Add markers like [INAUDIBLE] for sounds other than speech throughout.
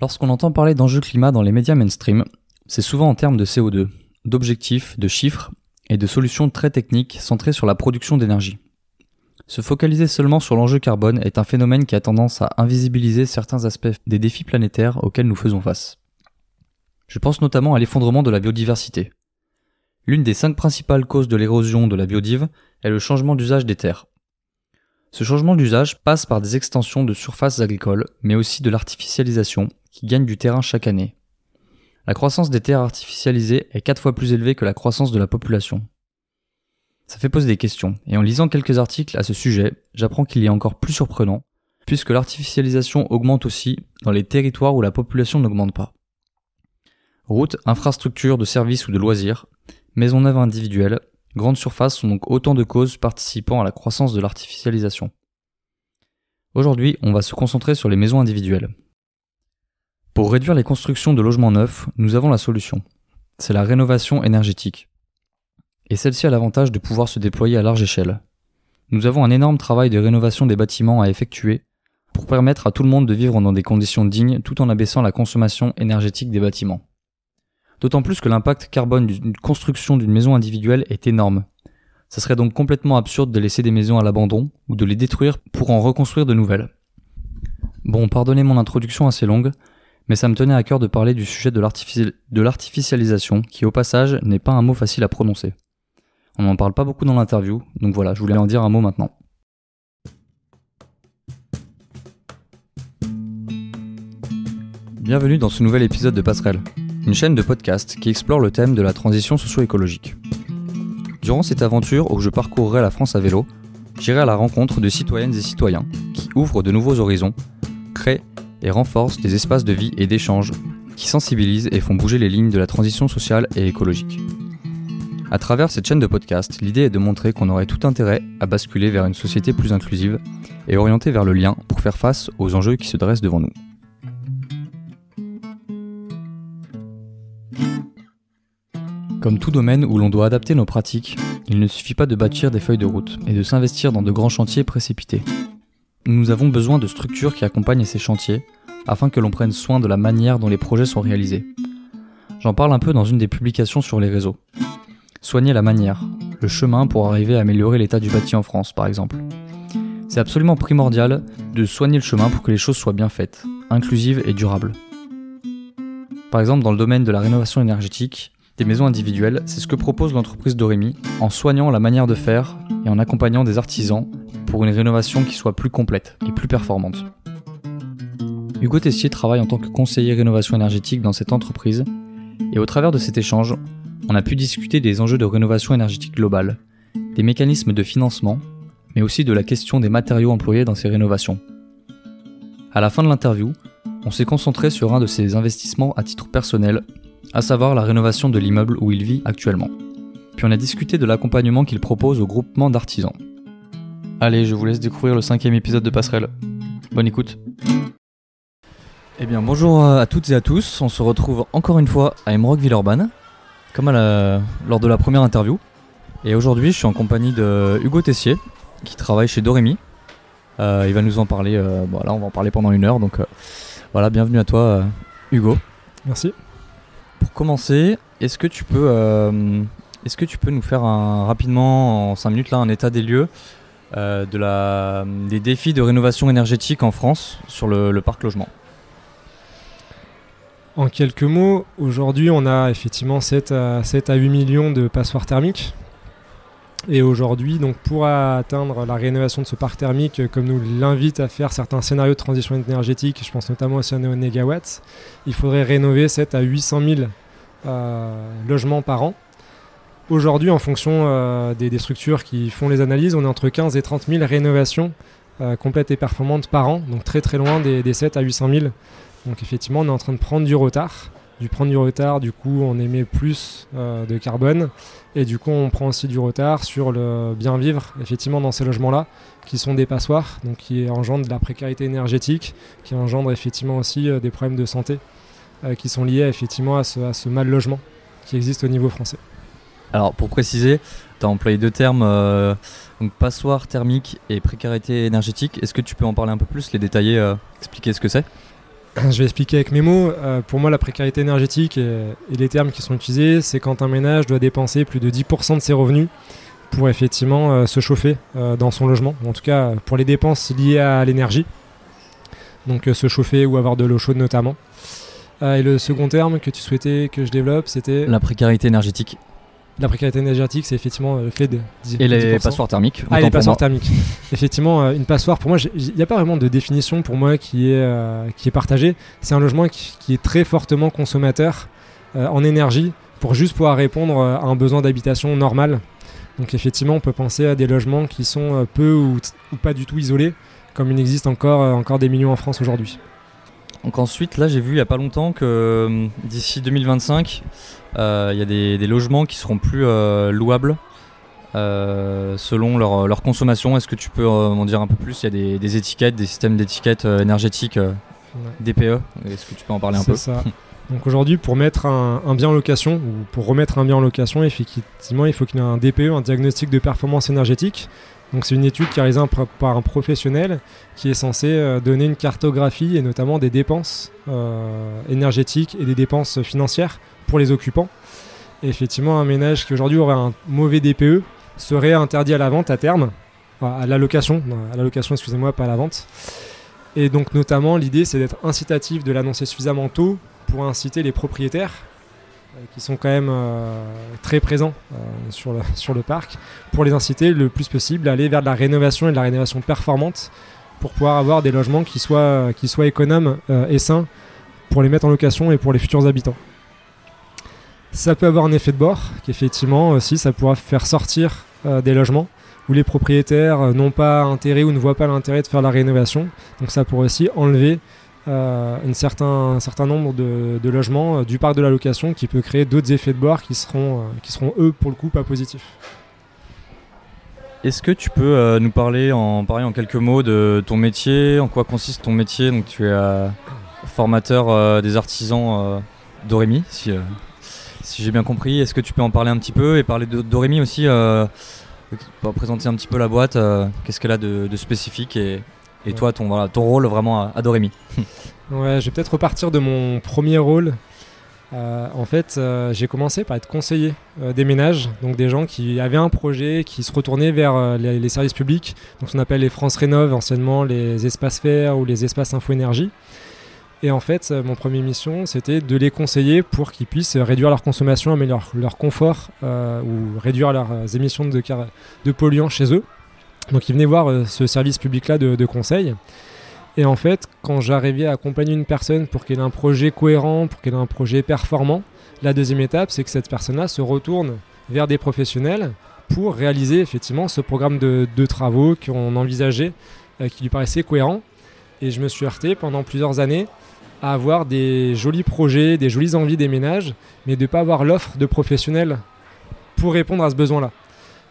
Lorsqu'on entend parler d'enjeux climat dans les médias mainstream, c'est souvent en termes de CO2, d'objectifs, de chiffres et de solutions très techniques centrées sur la production d'énergie. Se focaliser seulement sur l'enjeu carbone est un phénomène qui a tendance à invisibiliser certains aspects des défis planétaires auxquels nous faisons face. Je pense notamment à l'effondrement de la biodiversité. L'une des cinq principales causes de l'érosion de la biodive est le changement d'usage des terres. Ce changement d'usage passe par des extensions de surfaces agricoles, mais aussi de l'artificialisation, qui gagne du terrain chaque année. La croissance des terres artificialisées est quatre fois plus élevée que la croissance de la population. Ça fait poser des questions, et en lisant quelques articles à ce sujet, j'apprends qu'il y a encore plus surprenant, puisque l'artificialisation augmente aussi dans les territoires où la population n'augmente pas. Routes, infrastructures de services ou de loisirs, maisons neuves individuelles, grandes surfaces sont donc autant de causes participant à la croissance de l'artificialisation. Aujourd'hui, on va se concentrer sur les maisons individuelles. Pour réduire les constructions de logements neufs, nous avons la solution. C'est la rénovation énergétique. Et celle-ci a l'avantage de pouvoir se déployer à large échelle. Nous avons un énorme travail de rénovation des bâtiments à effectuer pour permettre à tout le monde de vivre dans des conditions dignes tout en abaissant la consommation énergétique des bâtiments. D'autant plus que l'impact carbone d'une construction d'une maison individuelle est énorme. Ça serait donc complètement absurde de laisser des maisons à l'abandon ou de les détruire pour en reconstruire de nouvelles. Bon, pardonnez mon introduction assez longue, mais ça me tenait à cœur de parler du sujet de l'artificialisation, qui au passage n'est pas un mot facile à prononcer. On n'en parle pas beaucoup dans l'interview, donc voilà, je voulais en dire un mot maintenant. Bienvenue dans ce nouvel épisode de Passerelle une chaîne de podcast qui explore le thème de la transition socio-écologique. Durant cette aventure où je parcourrai la France à vélo, j'irai à la rencontre de citoyennes et citoyens qui ouvrent de nouveaux horizons, créent et renforcent des espaces de vie et d'échange qui sensibilisent et font bouger les lignes de la transition sociale et écologique. À travers cette chaîne de podcast, l'idée est de montrer qu'on aurait tout intérêt à basculer vers une société plus inclusive et orientée vers le lien pour faire face aux enjeux qui se dressent devant nous. Comme tout domaine où l'on doit adapter nos pratiques, il ne suffit pas de bâtir des feuilles de route et de s'investir dans de grands chantiers précipités. Nous avons besoin de structures qui accompagnent ces chantiers afin que l'on prenne soin de la manière dont les projets sont réalisés. J'en parle un peu dans une des publications sur les réseaux. Soigner la manière, le chemin pour arriver à améliorer l'état du bâti en France par exemple. C'est absolument primordial de soigner le chemin pour que les choses soient bien faites, inclusives et durables. Par exemple, dans le domaine de la rénovation énergétique, des maisons individuelles, c'est ce que propose l'entreprise Doremi en soignant la manière de faire et en accompagnant des artisans pour une rénovation qui soit plus complète et plus performante. Hugo Tessier travaille en tant que conseiller rénovation énergétique dans cette entreprise et au travers de cet échange, on a pu discuter des enjeux de rénovation énergétique globale, des mécanismes de financement, mais aussi de la question des matériaux employés dans ces rénovations. À la fin de l'interview, on s'est concentré sur un de ses investissements à titre personnel à savoir la rénovation de l'immeuble où il vit actuellement. Puis on a discuté de l'accompagnement qu'il propose au groupement d'artisans. Allez, je vous laisse découvrir le cinquième épisode de Passerelle. Bonne écoute. Eh bien, bonjour à toutes et à tous. On se retrouve encore une fois à Emerog Villeurbanne, comme à lors de la première interview. Et aujourd'hui, je suis en compagnie de Hugo Tessier, qui travaille chez Doremi. Euh, il va nous en parler. Euh, on va en parler pendant une heure. Donc, euh, voilà, bienvenue à toi, Hugo. Merci. Pour commencer, est-ce que tu peux, euh, est-ce que tu peux nous faire un, rapidement en 5 minutes là un état des lieux euh, de la, des défis de rénovation énergétique en France sur le, parc logement? En quelques mots, aujourd'hui on a effectivement 7 à, 7 à 8 millions de passoires thermiques. Et aujourd'hui, donc pour atteindre la rénovation de ce parc thermique, comme nous l'invite à faire certains scénarios de transition énergétique, je pense notamment aux néo-négawatts, il faudrait rénover 7 à 800 000 euh, logements par an. Aujourd'hui, en fonction euh, des, structures qui font les analyses, on est entre 15 et 30 000 rénovations euh, complètes et performantes par an, donc très très loin des, des 7 à 800 000. Donc effectivement, on est en train de prendre du retard. Du prendre du retard, du coup, on émet plus de carbone. Et du coup, on prend aussi du retard sur le bien vivre, effectivement, dans ces logements-là, qui sont des passoires, donc qui engendrent de la précarité énergétique, qui engendrent effectivement aussi euh, des problèmes de santé, euh, qui sont liés effectivement à ce, mal logement qui existe au niveau français. Alors, pour préciser, tu as employé deux termes, euh, donc passoire thermique et précarité énergétique. Est-ce que tu peux en parler un peu plus, les détailler, expliquer ce que c'est? [CLEARS THROAT] je vais expliquer avec mes mots. pour moi, la précarité énergétique et, les termes qui sont utilisés, c'est quand un ménage doit dépenser plus de 10% de ses revenus pour effectivement se chauffer dans son logement, en tout cas pour les dépenses liées à l'énergie, donc se chauffer ou avoir de l'eau chaude notamment. et le second terme que tu souhaitais que je développe, c'était... La précarité énergétique. La précarité énergétique, c'est effectivement le fait de. Et les passoires thermiques Ah, les passoires thermiques. [LAUGHS] effectivement, euh, une passoire, pour moi, il n'y a pas vraiment de définition pour moi qui est, euh, qui est partagée. C'est un logement qui, est très fortement consommateur euh, en énergie pour juste pouvoir répondre à un besoin d'habitation normal. Donc, effectivement, on peut penser à des logements qui sont peu ou, ou pas du tout isolés, comme il existe encore, encore des millions en France aujourd'hui. Donc ensuite, là, j'ai vu il n'y a pas longtemps que d'ici 2025, euh, il y a des, logements qui seront plus euh, louables euh, selon leur, consommation. Est-ce que tu peux en dire un peu plus? Il y a des, étiquettes, des systèmes d'étiquettes énergétiques DPE. Est-ce que tu peux en parler un peu? Ça. [LAUGHS] Donc aujourd'hui, pour mettre un, bien en location ou pour remettre un bien en location, effectivement, il faut qu'il y ait un DPE, un diagnostic de performance énergétique. Donc c'est une étude qui est réalisée par un professionnel qui est censé donner une cartographie et notamment des dépenses énergétiques et des dépenses financières pour les occupants. Effectivement, un ménage qui aujourd'hui aurait un mauvais DPE serait interdit à la vente à terme, à la location, à la location, excusez-moi, pas à la vente. Et donc notamment, l'idée, c'est d'être incitatif, de l'annoncer suffisamment tôt pour inciter les propriétaires, euh, qui sont quand même euh, très présents euh, sur, le, [LAUGHS] sur le parc, pour les inciter le plus possible à aller vers de la rénovation et de la rénovation performante pour pouvoir avoir des logements qui soient, qui soient économes et sains pour les mettre en location et pour les futurs habitants. Ça peut avoir un effet de bord, qu'effectivement aussi ça pourra faire sortir euh, des logements où les propriétaires euh, n'ont pas intérêt ou ne voient pas l'intérêt de faire la rénovation. Donc ça pourrait aussi enlever euh, un certain nombre de, logements du parc de la location qui peut créer d'autres effets de bord qui seront, qui seront eux pour le coup pas positifs. Est-ce que tu peux nous parler en, en quelques mots de ton métier, en quoi consiste ton métier? Donc tu es formateur des artisans d'Orémy, si, si j'ai bien compris. Est-ce que tu peux en parler un petit peu et parler de Doremi aussi euh, Présenter un petit peu la boîte, euh, qu'est-ce qu'elle a de, spécifique toi, ton, voilà, ton rôle vraiment à, à Doremi [LAUGHS] Ouais, je vais peut-être repartir de mon premier rôle. Euh, en fait, euh, j'ai commencé par être conseiller des ménages, donc des gens qui avaient un projet, qui se retournaient vers les, services publics, donc ce qu'on appelle les France Rénov, anciennement les espaces verts ou les espaces info énergie. Et en fait, mon première mission, c'était de les conseiller pour qu'ils puissent réduire leur consommation, améliorer leur confort euh, ou réduire leurs euh, émissions de, de, polluants chez eux. Donc ils venaient voir euh, ce service public-là de, conseil. Et en fait, quand j'arrivais à accompagner une personne pour qu'elle ait un projet cohérent, pour qu'elle ait un projet performant, la deuxième étape, c'est que cette personne-là se retourne vers des professionnels pour réaliser effectivement ce programme de, travaux qu'on envisageait, qui lui paraissait cohérent. Et je me suis heurté pendant plusieurs années à avoir des jolis projets, des jolies envies des ménages, mais de ne pas avoir l'offre de professionnels pour répondre à ce besoin-là.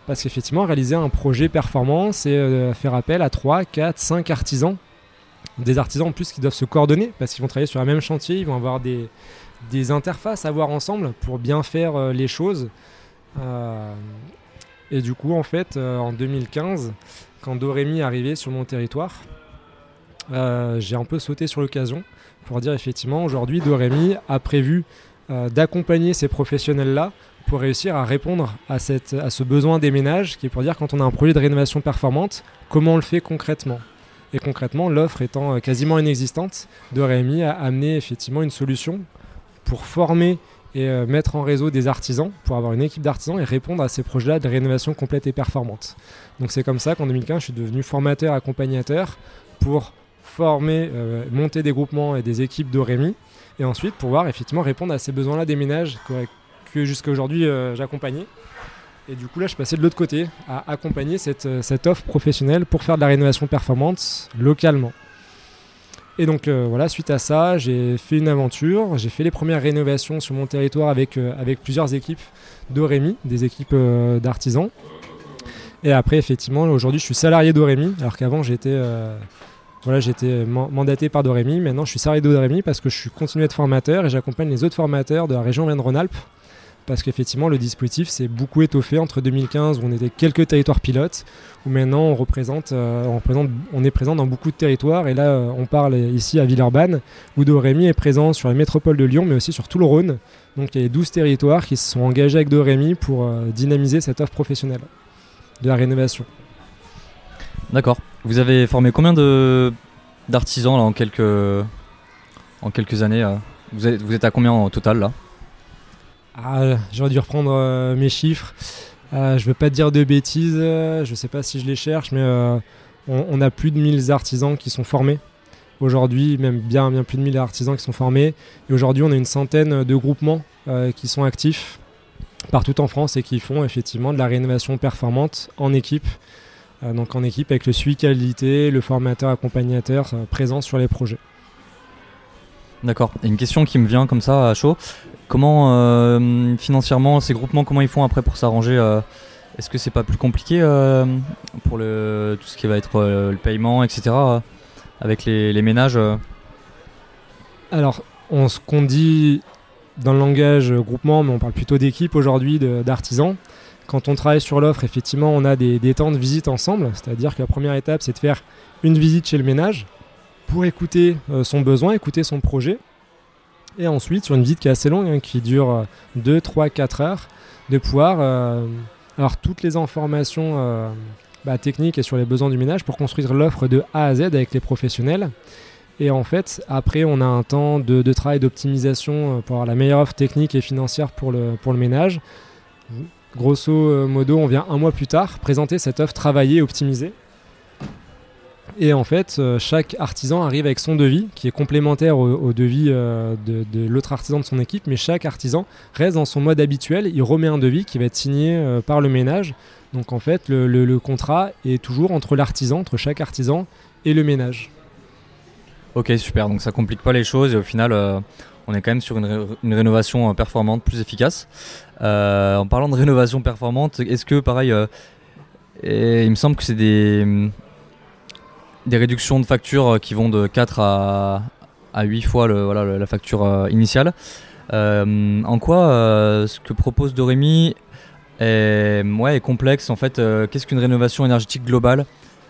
Parce qu'effectivement, réaliser un projet performant, c'est euh, faire appel à 3, 4, 5 artisans. Des artisans en plus qui doivent se coordonner parce qu'ils vont travailler sur un même chantier, ils vont avoir des, interfaces à voir ensemble pour bien faire euh, les choses. Euh, et du coup, en fait, en 2015, quand Dorémy est arrivé sur mon territoire, j'ai un peu sauté sur l'occasion pour dire effectivement aujourd'hui Dorémy a prévu d'accompagner ces professionnels-là pour réussir à répondre à, cette, à ce besoin des ménages, qui est pour dire quand on a un projet de rénovation performante, comment on le fait concrètement? Et concrètement, l'offre étant euh, quasiment inexistante, Dorémy a amené effectivement une solution pour former et euh, mettre en réseau des artisans, pour avoir une équipe d'artisans et répondre à ces projets-là de rénovation complète et performante. Donc c'est comme ça qu'en 2015, je suis devenu formateur, accompagnateur pour former, euh, monter des groupements et des équipes d'Orémy, et ensuite pouvoir effectivement répondre à ces besoins-là des ménages que, jusqu'à aujourd'hui euh, j'accompagnais. Et du coup là je passais de l'autre côté à accompagner cette, euh, cette, offre professionnelle pour faire de la rénovation performante localement. Et donc voilà, suite à ça, j'ai fait une aventure, j'ai fait les premières rénovations sur mon territoire avec, avec plusieurs équipes d'Orémy, des équipes d'artisans. Et après, effectivement, aujourd'hui, je suis salarié d'Orémy, alors qu'avant, j'étais voilà, j'étais mandaté par Dorémy. Maintenant, je suis salarié de Dorémy parce que je suis continué de formateur et j'accompagne les autres formateurs de la région Rhône-Alpes parce qu'effectivement, le dispositif s'est beaucoup étoffé entre 2015, où on était quelques territoires pilotes, où maintenant euh, on, représente, on est présent dans beaucoup de territoires. Et là, euh, on parle ici à Villeurbanne, où Dorémy est présent sur la métropole de Lyon, mais aussi sur tout le Rhône. Donc il y a 12 territoires qui se sont engagés avec Dorémy pour euh, dynamiser cette offre professionnelle de la rénovation. D'accord. Vous avez formé combien de d'artisans en quelques en quelques années vous êtes, vous êtes à combien en total là? Ah, J'aurais dû reprendre euh, mes chiffres. Euh, je ne veux pas dire de bêtises, je ne sais pas si je les cherche, mais euh, on, a plus de 1000 artisans qui sont formés. Aujourd'hui, même bien, bien plus de 1000 artisans qui sont formés. Et aujourd'hui, on a une centaine de groupements qui sont actifs partout en France et qui font effectivement de la rénovation performante en équipe. donc en équipe avec le suivi qualité, le formateur accompagnateur présent sur les projets. D'accord. Une question qui me vient comme ça à chaud. Comment euh, financièrement ces groupements, comment ils font après pour s'arranger euh, Est-ce que c'est pas plus compliqué euh, pour le, tout ce qui va être le paiement, etc. avec les, ménages Alors, ce qu'on dit dans le langage groupement, mais on parle plutôt d'équipe aujourd'hui, d'artisans. Quand on travaille sur l'offre, effectivement, on a des, des temps de visite ensemble. C'est-à-dire que la première étape, c'est de faire une visite chez le ménage pour écouter son besoin, écouter son projet. Et ensuite, sur une visite qui est assez longue, hein, qui dure 2, 3, 4 heures, de pouvoir euh, avoir toutes les informations euh, bah, techniques et sur les besoins du ménage pour construire l'offre de A à Z avec les professionnels. Et en fait, après, on a un temps de, travail d'optimisation pour avoir la meilleure offre technique et financière pour le, pour le ménage. Grosso modo, on vient un mois plus tard présenter cette offre travaillée et optimisée et en fait, euh, chaque artisan arrive avec son devis, qui est complémentaire au, devis euh, de, l'autre artisan de son équipe, mais chaque artisan reste dans son mode habituel, il remet un devis qui va être signé euh, par le ménage. Donc en fait, le, contrat est toujours entre l'artisan, entre chaque artisan et le ménage. Ok, super, donc ça complique pas les choses et au final, on est quand même sur une, une rénovation performante, plus efficace. en parlant de rénovation performante, est-ce que pareil, il me semble que c'est des des réductions de factures euh, qui vont de 4 à, à 8 fois le, voilà, la facture euh, initiale. Euh, en quoi ce que propose Doremi est, ouais, est complexe en fait Qu'est-ce qu'une rénovation énergétique globale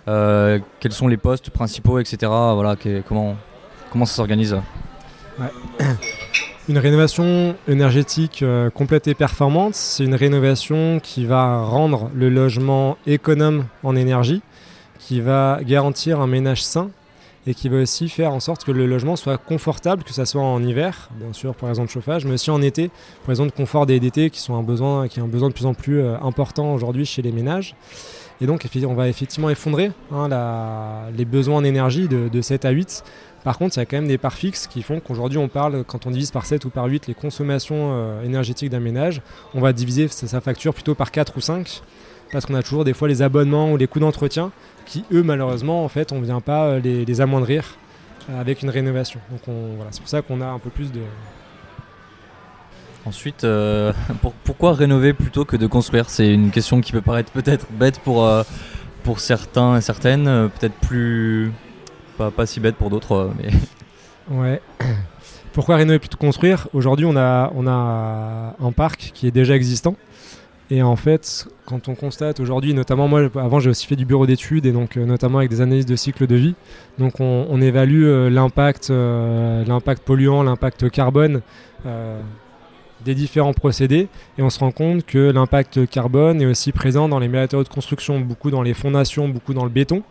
Quels sont les postes principaux, etc. Voilà, comment, comment ça s'organise? [CLEARS THROAT] Une rénovation énergétique complète et performante, c'est une rénovation qui va rendre le logement économe en énergie qui va garantir un ménage sain et qui va aussi faire en sorte que le logement soit confortable, que ce soit en hiver, bien sûr pour raison de chauffage, mais aussi en été, pour raison de confort des d'été, qui sont un besoin, qui est un besoin de plus en plus euh, important aujourd'hui chez les ménages. Et donc on va effectivement effondrer hein, les besoins en énergie de, 7 à 8. Par contre, il y a quand même des parts fixes qui font qu'aujourd'hui on parle, quand on divise par 7 ou par 8 les consommations euh, énergétiques d'un ménage, on va diviser sa facture plutôt par 4 ou 5 parce qu'on a toujours des fois les abonnements ou les coûts d'entretien qui, eux, malheureusement, en fait, on ne vient pas euh, les, amoindrir euh, avec une rénovation. Donc voilà, c'est pour ça qu'on a un peu plus de... Ensuite, euh, pourquoi rénover plutôt que de construire? C'est une question qui peut paraître peut-être bête pour, pour certains et certaines, peut-être plus... Pas, pas, si bête pour d'autres, mais... [LAUGHS] Ouais. Pourquoi rénover plutôt que construire? Aujourd'hui, on a, on a un parc qui est déjà existant, et en fait, quand on constate aujourd'hui, notamment moi, avant j'ai aussi fait du bureau d'études et donc euh, notamment avec des analyses de cycle de vie. Donc on, évalue euh, l'impact, euh, l'impact polluant, l'impact carbone des différents procédés et on se rend compte que l'impact carbone est aussi présent dans les matériaux de construction, beaucoup dans les fondations, beaucoup dans le béton.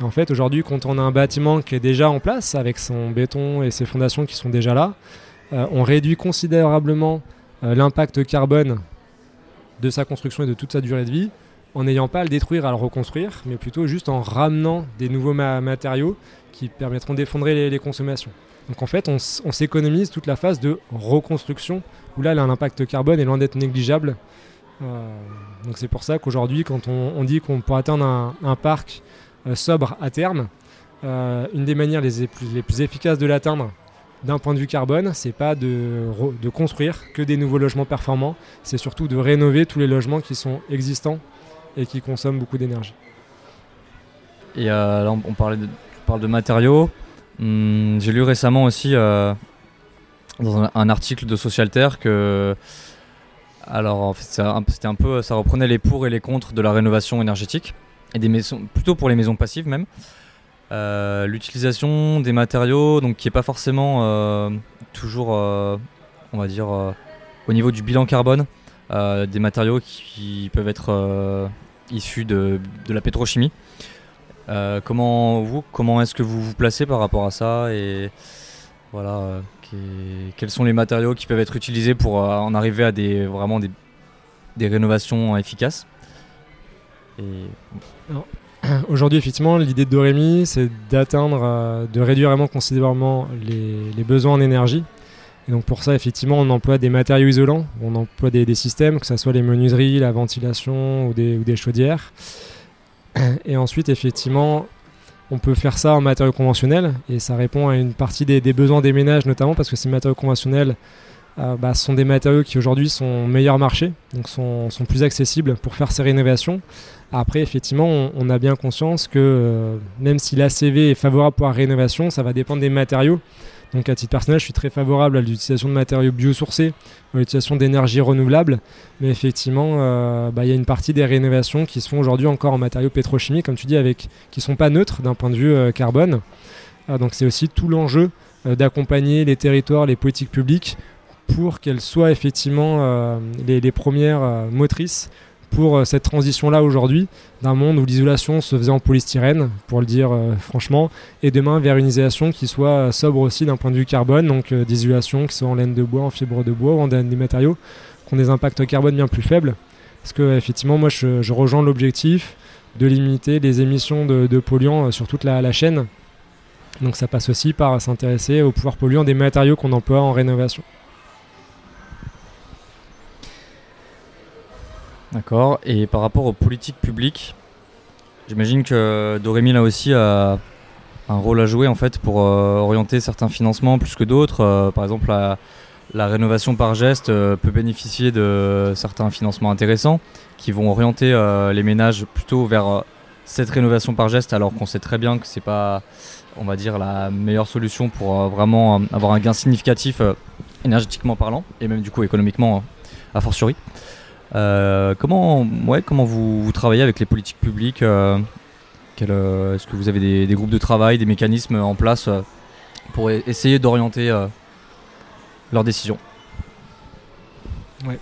Et en fait, aujourd'hui, quand on a un bâtiment qui est déjà en place avec son béton et ses fondations qui sont déjà là, on réduit considérablement l'impact carbone de sa construction et de toute sa durée de vie en n'ayant pas à le détruire, à le reconstruire, mais plutôt juste en ramenant des nouveaux matériaux qui permettront d'effondrer les, consommations. Donc en fait, on, s'économise toute la phase de reconstruction, où là, l'impact carbone est loin négligeable. Euh, donc c'est pour ça qu'aujourd'hui, quand on, dit qu'on peut atteindre un, parc euh, sobre à terme, euh, une des manières les les plus efficaces de l'atteindre, d'un point de vue carbone, c'est pas de, construire que des nouveaux logements performants, c'est surtout de rénover tous les logements qui sont existants et qui consomment beaucoup d'énergie. Et euh, là, on, parlait de, parle de matériaux. Hum, j'ai lu récemment aussi euh, dans un, article de Socialterre que Alors ça reprenait les pour et les contre de la rénovation énergétique et des maisons, plutôt pour les maisons passives même. Euh, l'utilisation des matériaux, donc qui est pas forcément euh, toujours, on va dire, au niveau du bilan carbone, des matériaux qui peuvent être issus de, la pétrochimie. comment vous, comment est-ce que vous vous placez par rapport à ça et voilà, quels sont les matériaux qui peuvent être utilisés pour euh, en arriver à des, vraiment des, rénovations efficaces? [CLEARS THROAT] Aujourd'hui, effectivement, l'idée de Doremi, c'est d'atteindre, euh, de réduire vraiment considérablement les, besoins en énergie. Et donc pour ça, effectivement, on emploie des matériaux isolants, on emploie des, systèmes, que ce soit les menuiseries, la ventilation ou des, chaudières. [CLEARS THROAT] Et ensuite, effectivement, on peut faire ça en matériaux conventionnels et ça répond à une partie des, besoins des ménages notamment parce que ces matériaux conventionnels euh, bah, sont des matériaux qui aujourd'hui sont meilleurs marché, donc sont, plus accessibles pour faire ces rénovations. Après, effectivement, on, a bien conscience que euh, même si l'ACV est favorable pour la rénovation, ça va dépendre des matériaux. Donc à titre personnel, je suis très favorable à l'utilisation de matériaux biosourcés, à l'utilisation d'énergie renouvelable. Mais effectivement, euh, bah, il y a une partie des rénovations qui se font aujourd'hui encore en matériaux pétrochimiques, comme tu dis, avec, qui ne sont pas neutres d'un point de vue euh, carbone. Donc c'est aussi tout l'enjeu d'accompagner les territoires, les politiques publiques pour qu'elles soient effectivement les, premières motrices pour euh, cette transition-là aujourd'hui, d'un monde où l'isolation se faisait en polystyrène, pour le dire euh, franchement, et demain vers une isolation qui soit euh, sobre aussi d'un point de vue carbone, donc des isolations qui soient en laine de bois, en fibre de bois ou en des matériaux qui ont des impacts carbone bien plus faibles. Parce que effectivement, moi je, rejoins l'objectif de limiter les émissions de, polluants sur toute la, la chaîne. Donc ça passe aussi par s'intéresser au pouvoir polluant des matériaux qu'on emploie en rénovation. D'accord. Et par rapport aux politiques publiques, j'imagine que Dorémy là aussi a un rôle à jouer en fait pour euh, orienter certains financements plus que d'autres. Euh, par exemple, la, rénovation par geste euh, peut bénéficier de certains financements intéressants qui vont orienter les ménages plutôt vers cette rénovation par geste, alors qu'on sait très bien que c'est pas, on va dire, la meilleure solution pour vraiment avoir un gain significatif énergétiquement parlant et même du coup économiquement a fortiori. Euh, comment, ouais, comment vous, travaillez avec les politiques publiques euh, euh, Est-ce que vous avez des, groupes de travail, des mécanismes en place pour e-, essayer d'orienter leurs décisions? Ouais.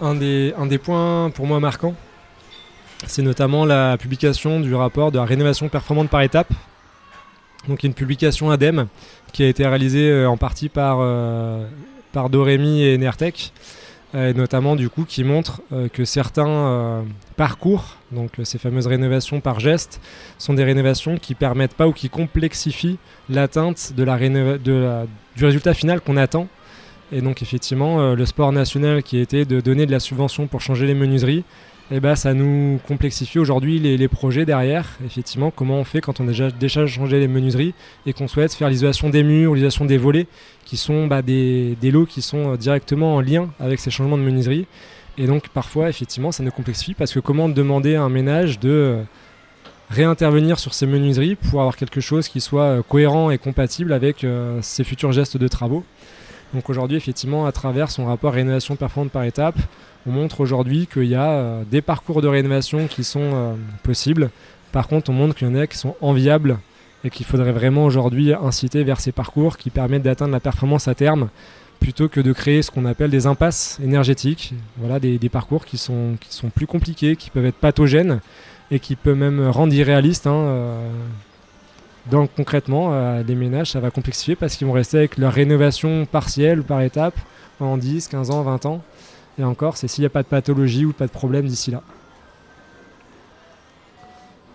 un, des, un des points pour moi marquants, c'est notamment la publication du rapport de la rénovation performante par étape. Donc une publication ADEME qui a été réalisée en partie par, par Doremi et Nertec euh, notamment du coup qui montre euh, que certains euh, parcours, donc ces fameuses rénovations par geste, sont des rénovations qui permettent pas ou qui complexifient l'atteinte du résultat final qu'on attend. Et donc effectivement, le sport national qui était de donner de la subvention pour changer les menuiseries, eh ben, ça nous complexifie aujourd'hui les, projets derrière. Effectivement, comment on fait quand on a déjà, changé les menuiseries et qu'on souhaite faire l'isolation des murs, l'isolation des volets, qui sont bah, des, lots qui sont euh, directement en lien avec ces changements de menuiserie. Et donc parfois, effectivement, ça nous complexifie parce que comment demander à un ménage de euh, réintervenir sur ces menuiseries pour avoir quelque chose qui soit euh, cohérent et compatible avec ses futurs gestes de travaux? Donc aujourd'hui, effectivement, à travers son rapport rénovation performante par étape, on montre aujourd'hui qu'il y a des parcours de rénovation qui sont possibles. Par contre, on montre qu'il y en a qui sont enviables et qu'il faudrait vraiment aujourd'hui inciter vers ces parcours qui permettent d'atteindre la performance à terme plutôt que de créer ce qu'on appelle des impasses énergétiques. Voilà, des, parcours qui sont, plus compliqués, qui peuvent être pathogènes et qui peuvent même rendre irréalistes. Hein, euh, donc concrètement, euh, les ménages, ça va complexifier parce qu'ils vont rester avec leur rénovation partielle ou par étape pendant 10, 15 ans, 20 ans. Et encore, c'est s'il n'y a pas de pathologie ou pas de problème d'ici là.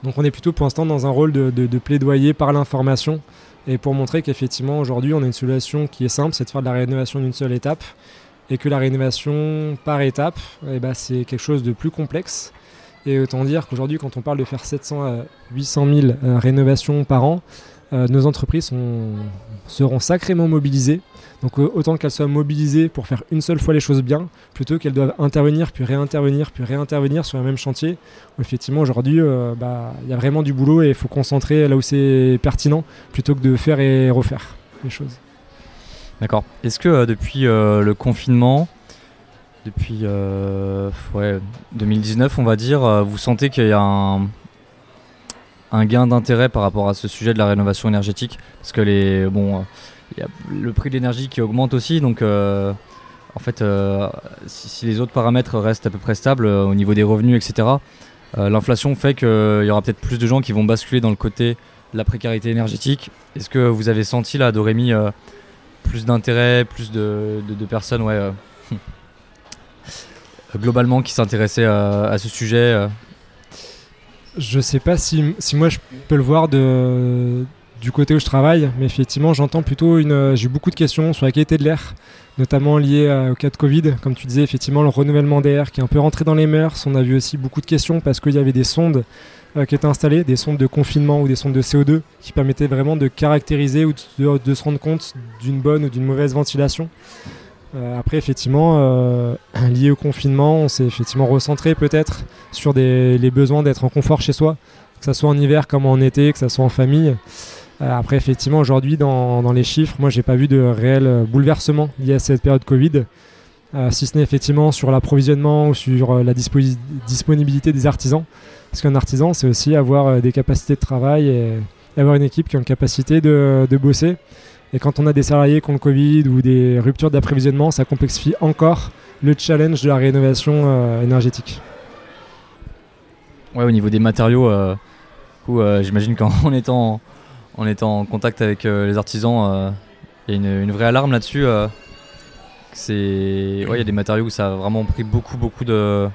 Donc on est plutôt pour l'instant dans un rôle de, plaidoyer par l'information et pour montrer qu'effectivement aujourd'hui on a une solution qui est simple, c'est de faire de la rénovation d'une seule étape et que la rénovation par étape, eh ben, c'est quelque chose de plus complexe. Et autant dire qu'aujourd'hui quand on parle de faire 700 à 800 000 rénovations par an, euh, nos entreprises seront sacrément mobilisées donc euh, autant qu'elles soient mobilisées pour faire une seule fois les choses bien, plutôt qu'elles doivent intervenir, puis réintervenir, puis réintervenir sur le même chantier. effectivement, aujourd'hui, euh, bah, il y a vraiment du boulot et il faut concentrer là où c'est pertinent, plutôt que de faire et refaire les choses. D'accord. Est-ce que euh, depuis le confinement, Depuis ouais, 2019, on va dire, vous sentez qu'il y a un, un gain d'intérêt par rapport à ce sujet de la rénovation énergétique? Parce que les, bon, y a le prix de l'énergie qui augmente aussi, donc en fait, si, les autres paramètres restent à peu près stables au niveau des revenus, etc., l'inflation fait qu'il y aura peut-être plus de gens qui vont basculer dans le côté de la précarité énergétique. Est-ce que vous avez senti là, Dorémy, plus d'intérêt, plus de, personnes, ouais, euh, [LAUGHS] globalement qui s'intéressaient euh, à ce sujet euh? Je sais pas si, moi je peux le voir de, du côté où je travaille, mais effectivement j'entends plutôt une. J'ai eu beaucoup de questions sur la qualité de l'air, notamment liées au cas de Covid. Comme tu disais, effectivement, le renouvellement d'air qui est un peu rentré dans les mœurs. On a vu aussi beaucoup de questions parce qu'il y avait des sondes euh, qui étaient installées, des sondes de confinement ou des sondes de CO2 qui permettaient vraiment de caractériser ou de, se rendre compte d'une bonne ou d'une mauvaise ventilation. Euh, après, effectivement, euh, [CLEARS THROAT] lié au confinement, on s'est effectivement recentré peut-être sur les besoins d'être en confort chez soi, que ce soit en hiver comme en été, que ce soit en famille. Après, effectivement, aujourd'hui, dans, les chiffres, moi, j'ai pas vu de réel bouleversement lié à cette période Covid. si ce n'est effectivement sur l'approvisionnement ou sur la disponibilité des artisans. Parce qu'un artisan, c'est aussi avoir euh, des capacités de travail et, avoir une équipe qui a une capacité de, bosser. Et quand on a des salariés qui ont le Covid ou des ruptures d'approvisionnement, ça complexifie encore le challenge de la rénovation euh, énergétique. Ouais, au niveau des matériaux, euh, j'imagine qu'en [LAUGHS] étant, en étant en contact avec les artisans, il y a une, une, vraie alarme là-dessus. c'est, ouais, il y a des matériaux où ça a vraiment pris beaucoup, beaucoup de,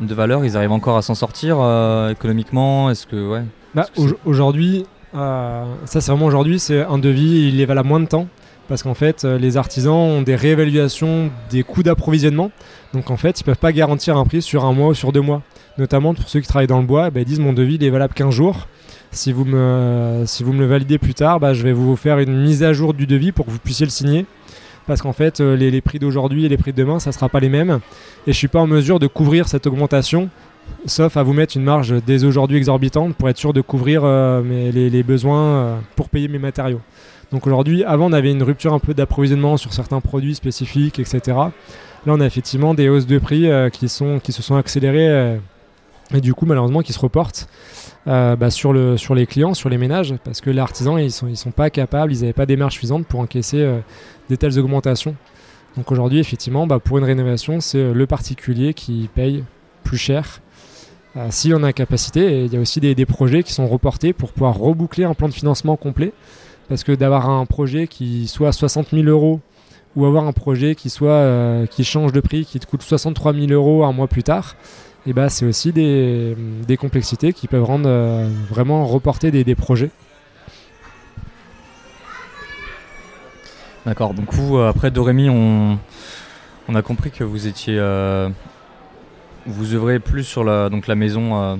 de valeur Ils arrivent encore à s'en sortir euh, économiquement Est-ce que ouais bah, Aujourd'hui, euh, ça c'est vraiment aujourd'hui, c'est un devis, il est valable moins de temps parce qu'en fait, euh, les artisans ont des réévaluations des coûts d'approvisionnement. Donc en fait, ils peuvent pas garantir un prix sur un mois ou sur deux mois. Notamment pour ceux qui travaillent dans le bois, bah, ils disent mon devis il est valable 15 jours. Si vous me, si vous me le validez plus tard, bah, je vais vous faire une mise à jour du devis pour que vous puissiez le signer parce qu'en fait euh, les, prix d'aujourd'hui et les prix de demain ça sera pas les mêmes et je suis pas en mesure de couvrir cette augmentation sauf à vous mettre une marge dès aujourd'hui exorbitante pour être sûr de couvrir euh, les, besoins euh, pour payer mes matériaux. Donc aujourd'hui, avant on avait une rupture un peu d'approvisionnement sur certains produits spécifiques, etc. Là on a effectivement des hausses de prix qui, sont, qui se sont accélérées et du coup malheureusement qui se reportent. Bah, sur, le, sur les clients, sur les ménages, parce que les artisans, ils sont, ils sont pas capables, ils n'avaient pas des marges suffisantes pour encaisser des telles augmentations. Donc aujourd'hui, effectivement, bah, pour une rénovation, c'est euh, le particulier qui paye plus cher euh, si on a capacité. Il y a aussi des, projets qui sont reportés pour pouvoir reboucler un plan de financement complet. Parce que d'avoir un projet qui soit 60 000 euros ou avoir un projet qui, soit, euh, qui change de prix, qui te coûte 63 000 euros un mois plus tard, et bah, c'est aussi des, complexités qui peuvent rendre vraiment reporter des projets. D'accord, donc vous, euh, après Dorémy, on, on a compris que vous étiez. Euh, vous œuvrez plus sur la, donc la maison. Euh,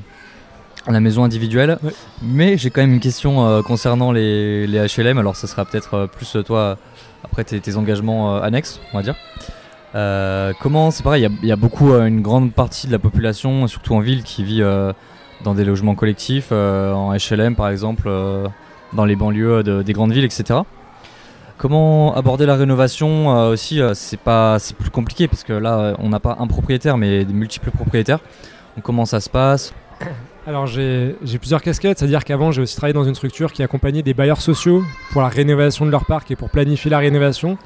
la maison individuelle, mais j'ai quand même une question concernant les, les, HLM. Alors, ça sera peut-être plus toi après tes, engagements annexes, on va dire. Comment c'est pareil, il y, a beaucoup, une grande partie de la population, surtout en ville, qui vit dans des logements collectifs, en HLM par exemple, dans les banlieues des grandes villes, etc. Comment aborder la rénovation euh, aussi euh, C'est plus compliqué parce que là, euh, on n'a pas un propriétaire, mais des multiples propriétaires. comment ça se passe? Alors j'ai plusieurs casquettes, c'est-à-dire qu'avant j'ai aussi travaillé dans une structure qui accompagnait des bailleurs sociaux pour la rénovation de leur parc et pour planifier la rénovation.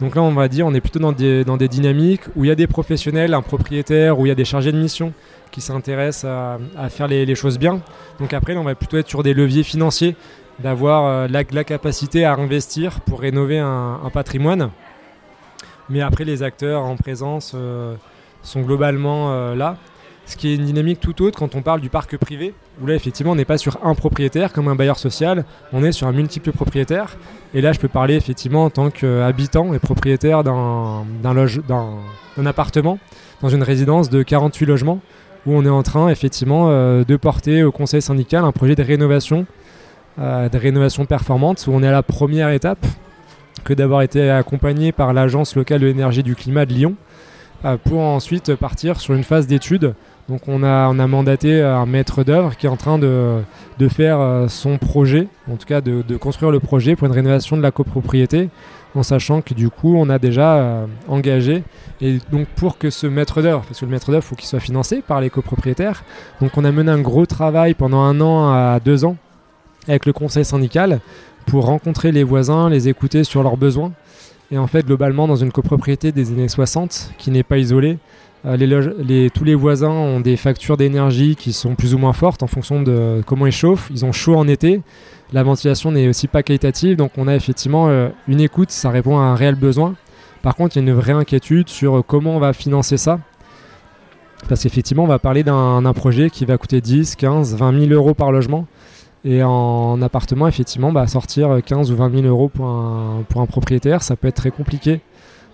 Donc là on va dire on est plutôt dans des, dynamiques où il y a des professionnels, un propriétaire, où il y a des chargés de mission qui s'intéressent à, faire les, les, choses bien. Donc après on va plutôt être sur des leviers financiers d'avoir euh, la, capacité à investir pour rénover un, patrimoine. Mais après, les acteurs en présence euh, sont globalement euh, là. Ce qui est une dynamique tout autre quand on parle du parc privé, où là, effectivement, on n'est pas sur un propriétaire comme un bailleur social, on est sur un multiple propriétaire. Et là, je peux parler effectivement en tant qu'habitant et propriétaire d'un appartement, dans une résidence de 48 logements, où on est en train effectivement de porter au conseil syndical un projet de rénovation euh, de rénovation performante où on est à la première étape que d'avoir été accompagné par l'agence locale de l'énergie du climat de Lyon euh, pour ensuite partir sur une phase d'étude Donc on a, on a mandaté un maître d'œuvre qui est en train de, faire son projet, en tout cas de, de, construire le projet pour une rénovation de la copropriété, en sachant que du coup on a déjà engagé et donc pour que ce maître d'œuvre, parce que le maître d'œuvre faut qu'il soit financé par les copropriétaires, donc on a mené un gros travail pendant un an à deux ans avec le conseil syndical pour rencontrer les voisins, les écouter sur leurs besoins. Et en fait, globalement, dans une copropriété des années 60, qui n'est pas isolée, euh, tous les voisins ont des factures d'énergie qui sont plus ou moins fortes en fonction de comment ils chauffent. Ils ont chaud en été. La ventilation n'est aussi pas qualitative. Donc on a effectivement euh, une écoute, ça répond à un réel besoin. Par contre, il y a une vraie inquiétude sur comment on va financer ça. Parce qu'effectivement, on va parler d'un projet qui va coûter 10, 15, 20 000 euros par logement. Et en appartement, effectivement, bah, sortir 15 ou 20 000 euros pour un propriétaire, ça peut être très compliqué.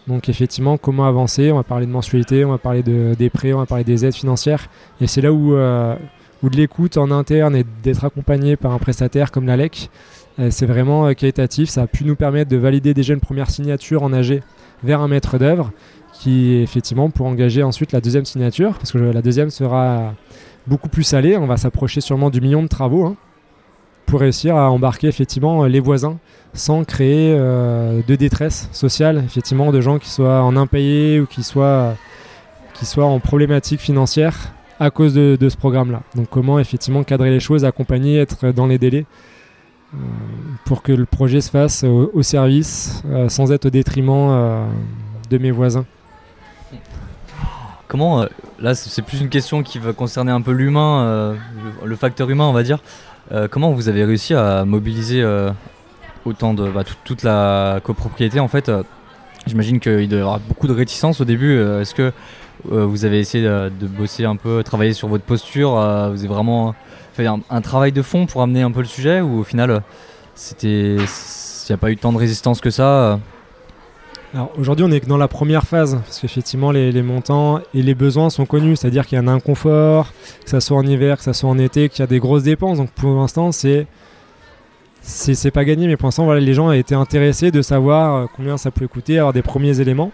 Donc effectivement, comment avancer? On va parler de mensualité, on va parler de, des prêts, on va parler des aides financières. Et c'est là où, euh, de l'écoute en interne et d'être accompagné par un prestataire comme l'ALEC, euh, c'est vraiment euh, qualitatif. Ça a pu nous permettre de valider déjà une première signature en AG vers un maître d'œuvre qui effectivement pour engager ensuite la deuxième signature, parce que la deuxième sera beaucoup plus salée. On va s'approcher sûrement du million de travaux. Hein pour réussir à embarquer effectivement les voisins sans créer euh, de détresse sociale, effectivement, de gens qui soient en impayés ou qui soient, en problématique financière à cause de, ce programme-là. Donc comment effectivement cadrer les choses, accompagner, être dans les délais euh, pour que le projet se fasse au, service euh, sans être au détriment de mes voisins. Comment, là c'est plus une question qui va concerner un peu l'humain, le facteur humain on va dire. Euh, comment vous avez réussi à mobiliser euh, autant de bah, toute la copropriété en fait euh, J'imagine qu'il y avoir beaucoup de réticence au début. Est-ce que vous avez essayé de, bosser un peu, travailler sur votre posture Vous avez vraiment fait un, travail de fond pour amener un peu le sujet ou au final c'était il n'y a pas eu tant de résistance que ça aujourd'hui, on est dans la première phase, parce qu'effectivement, les, montants et les besoins sont connus, c'est-à-dire qu'il y a un inconfort, que ça soit en hiver, que ça soit en été, qu'il y a des grosses dépenses. Donc pour l'instant, c'est c'est pas gagné, mais pour l'instant, voilà, les gens été intéressés de savoir euh, combien ça pouvait coûter, avoir des premiers éléments.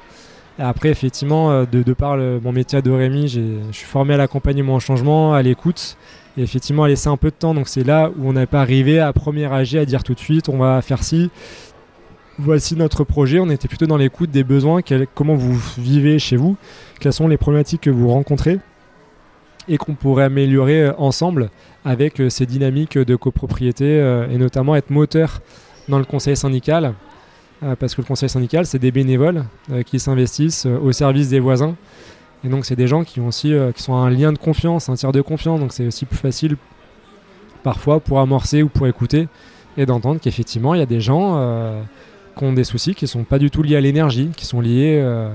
Et après, effectivement, euh, de, par mon métier de Rémi, je suis formé à l'accompagnement en changement, à l'écoute, et effectivement à laisser un peu de temps. Donc c'est là où on n'est pas arrivé à premier âge à dire tout de suite, on va faire ci, voici notre projet. On était plutôt dans l'écoute des besoins, comment vous vivez chez vous, quelles sont les problématiques que vous rencontrez? Et qu'on pourrait améliorer euh, ensemble avec euh, ces dynamiques de copropriété euh, et notamment être moteur dans le conseil syndical. Parce que le conseil syndical c'est des bénévoles qui s'investissent au service des voisins. Et donc c'est des gens qui ont aussi qui sont un lien de confiance, un tiers de confiance. Donc c'est aussi plus facile parfois pour amorcer ou pour écouter et d'entendre qu'effectivement il y a des gens qui ont des soucis qui sont pas du tout liés à l'énergie, qui sont liés euh,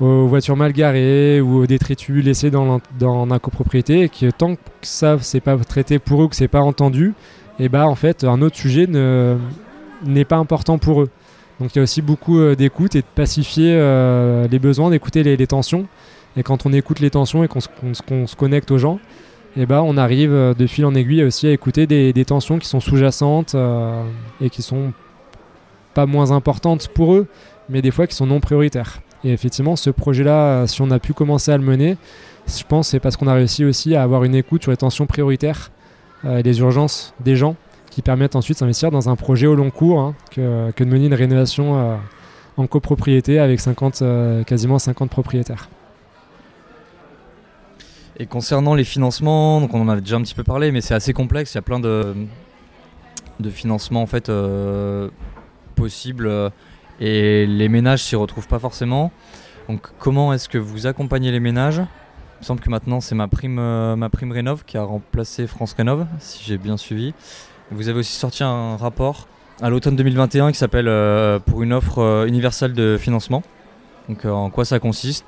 aux voitures mal garées ou aux détritus laissés dans, dans la copropriété et que tant que ça c'est pas traité pour eux, que c'est pas entendu, et bah en fait un autre sujet n'est pas important pour eux. Donc il y a aussi beaucoup euh, d'écoute et de pacifier euh, les besoins, d'écouter les, tensions. Et quand on écoute les tensions et qu'on se connecte aux gens, et bah on arrive de fil en aiguille aussi à écouter des, tensions qui sont sous-jacentes et qui sont pas moins importantes pour eux, mais des fois qui sont non prioritaires. Et effectivement, ce projet-là, si on a pu commencer à le mener, je pense c'est parce qu'on a réussi aussi à avoir une écoute sur les tensions prioritaires euh, et les urgences des gens qui permettent ensuite d'investir dans un projet au long cours hein, que, de mener une rénovation euh, en copropriété avec 50, euh, quasiment 50 propriétaires. Et concernant les financements, donc on en avait déjà un petit peu parlé, mais c'est assez complexe. Il y a plein de, de financements en fait possible euh, et les ménages s'y retrouvent pas forcément. Donc comment est-ce que vous accompagnez les ménages? Il me semble que maintenant c'est ma prime, euh, ma prime Rénov qui a remplacé France Rénov, si j'ai bien suivi. Vous avez aussi sorti un rapport à l'automne 2021 qui s'appelle euh, Pour une offre universelle de financement. Donc en quoi ça consiste?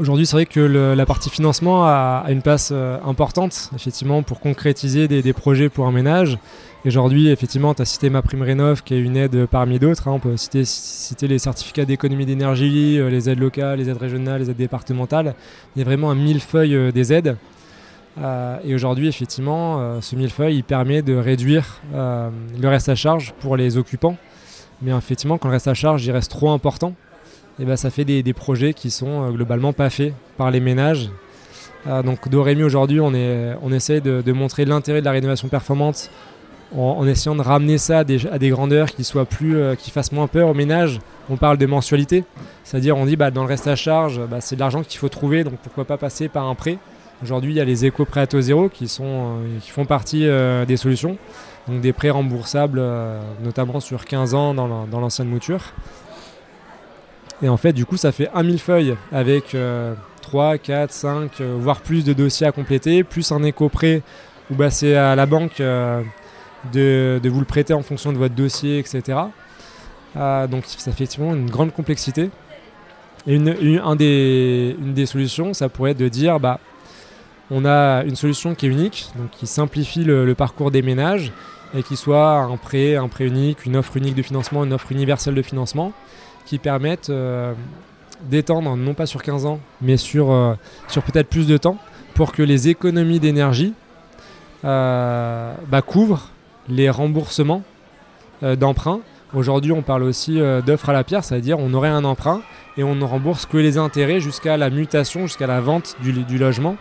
Aujourd'hui, c'est vrai que la partie financement a, une place importante, effectivement, pour concrétiser des, projets pour un ménage. Aujourd'hui, effectivement, tu as cité ma prime rénov qui est une aide parmi d'autres. Hein. On peut citer, les certificats d'économie d'énergie, euh, les aides locales, les aides régionales, les aides départementales. Il y a vraiment un millefeuille euh, des aides. Euh, et aujourd'hui, effectivement, ce millefeuille il permet de réduire le reste à charge pour les occupants. Mais effectivement, quand le reste à charge reste trop important, et eh ben, ça fait des, projets qui sont globalement pas faits par les ménages donc Dorémy aujourd'hui, on, on essaie de, montrer l'intérêt de la rénovation performante en, essayant de ramener ça à des, grandeurs qui soient plus, qui fassent moins peur au ménage. On parle de mensualité, c'est-à-dire on dit bah, dans le reste à charge, bah, c'est de l'argent qu'il faut trouver, donc pourquoi pas passer par un prêt. Aujourd'hui, il y a les éco prêts à taux zéro qui, sont, qui font partie des solutions donc des prêts remboursables, euh, notamment sur 15 ans dans l'ancienne mouture. Et en fait, du coup, ça fait un millefeuille avec 3, 4, 5, voire plus de dossiers à compléter, plus un éco-prêt où bah, c'est à la banque de, vous le prêter en fonction de votre dossier, etc. Euh, donc ça fait effectivement une grande complexité. Et une, des, une des solutions, ça pourrait être de dire, bah, on a une solution qui est unique, donc qui simplifie le parcours des ménages et qui soit un prêt, un prêt unique, une offre unique de financement, une offre universelle de financement, qui permettent euh, d'étendre, non pas sur 15 ans, mais sur, euh, sur peut-être plus de temps, pour que les économies d'énergie euh, bah, couvrent les remboursements d'emprunts. Aujourd'hui, on parle aussi d'offre à la pierre, c'est-à-dire on aurait un emprunt et on ne rembourse que les intérêts jusqu'à la mutation, jusqu'à la vente du, du logement.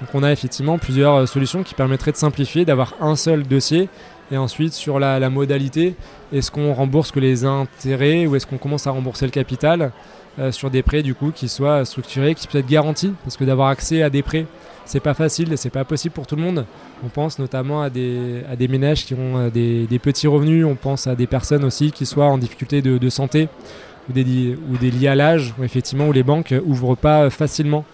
Donc on a effectivement plusieurs solutions qui permettraient de simplifier, d'avoir un seul dossier et ensuite, sur la, modalité, est-ce qu'on rembourse que les intérêts ou est-ce qu'on commence à rembourser le capital? Euh, sur des prêts du coup qui soient structurés, qui puissent être garantis Parce que d'avoir accès à des prêts, c'est pas facile c'est pas possible pour tout le monde. On pense notamment à des, à des ménages qui ont euh, des, petits revenus, on pense à des personnes aussi qui soient en difficulté de, santé ou des, ou des à l'âge, où effectivement où les banques ouvrent pas facilement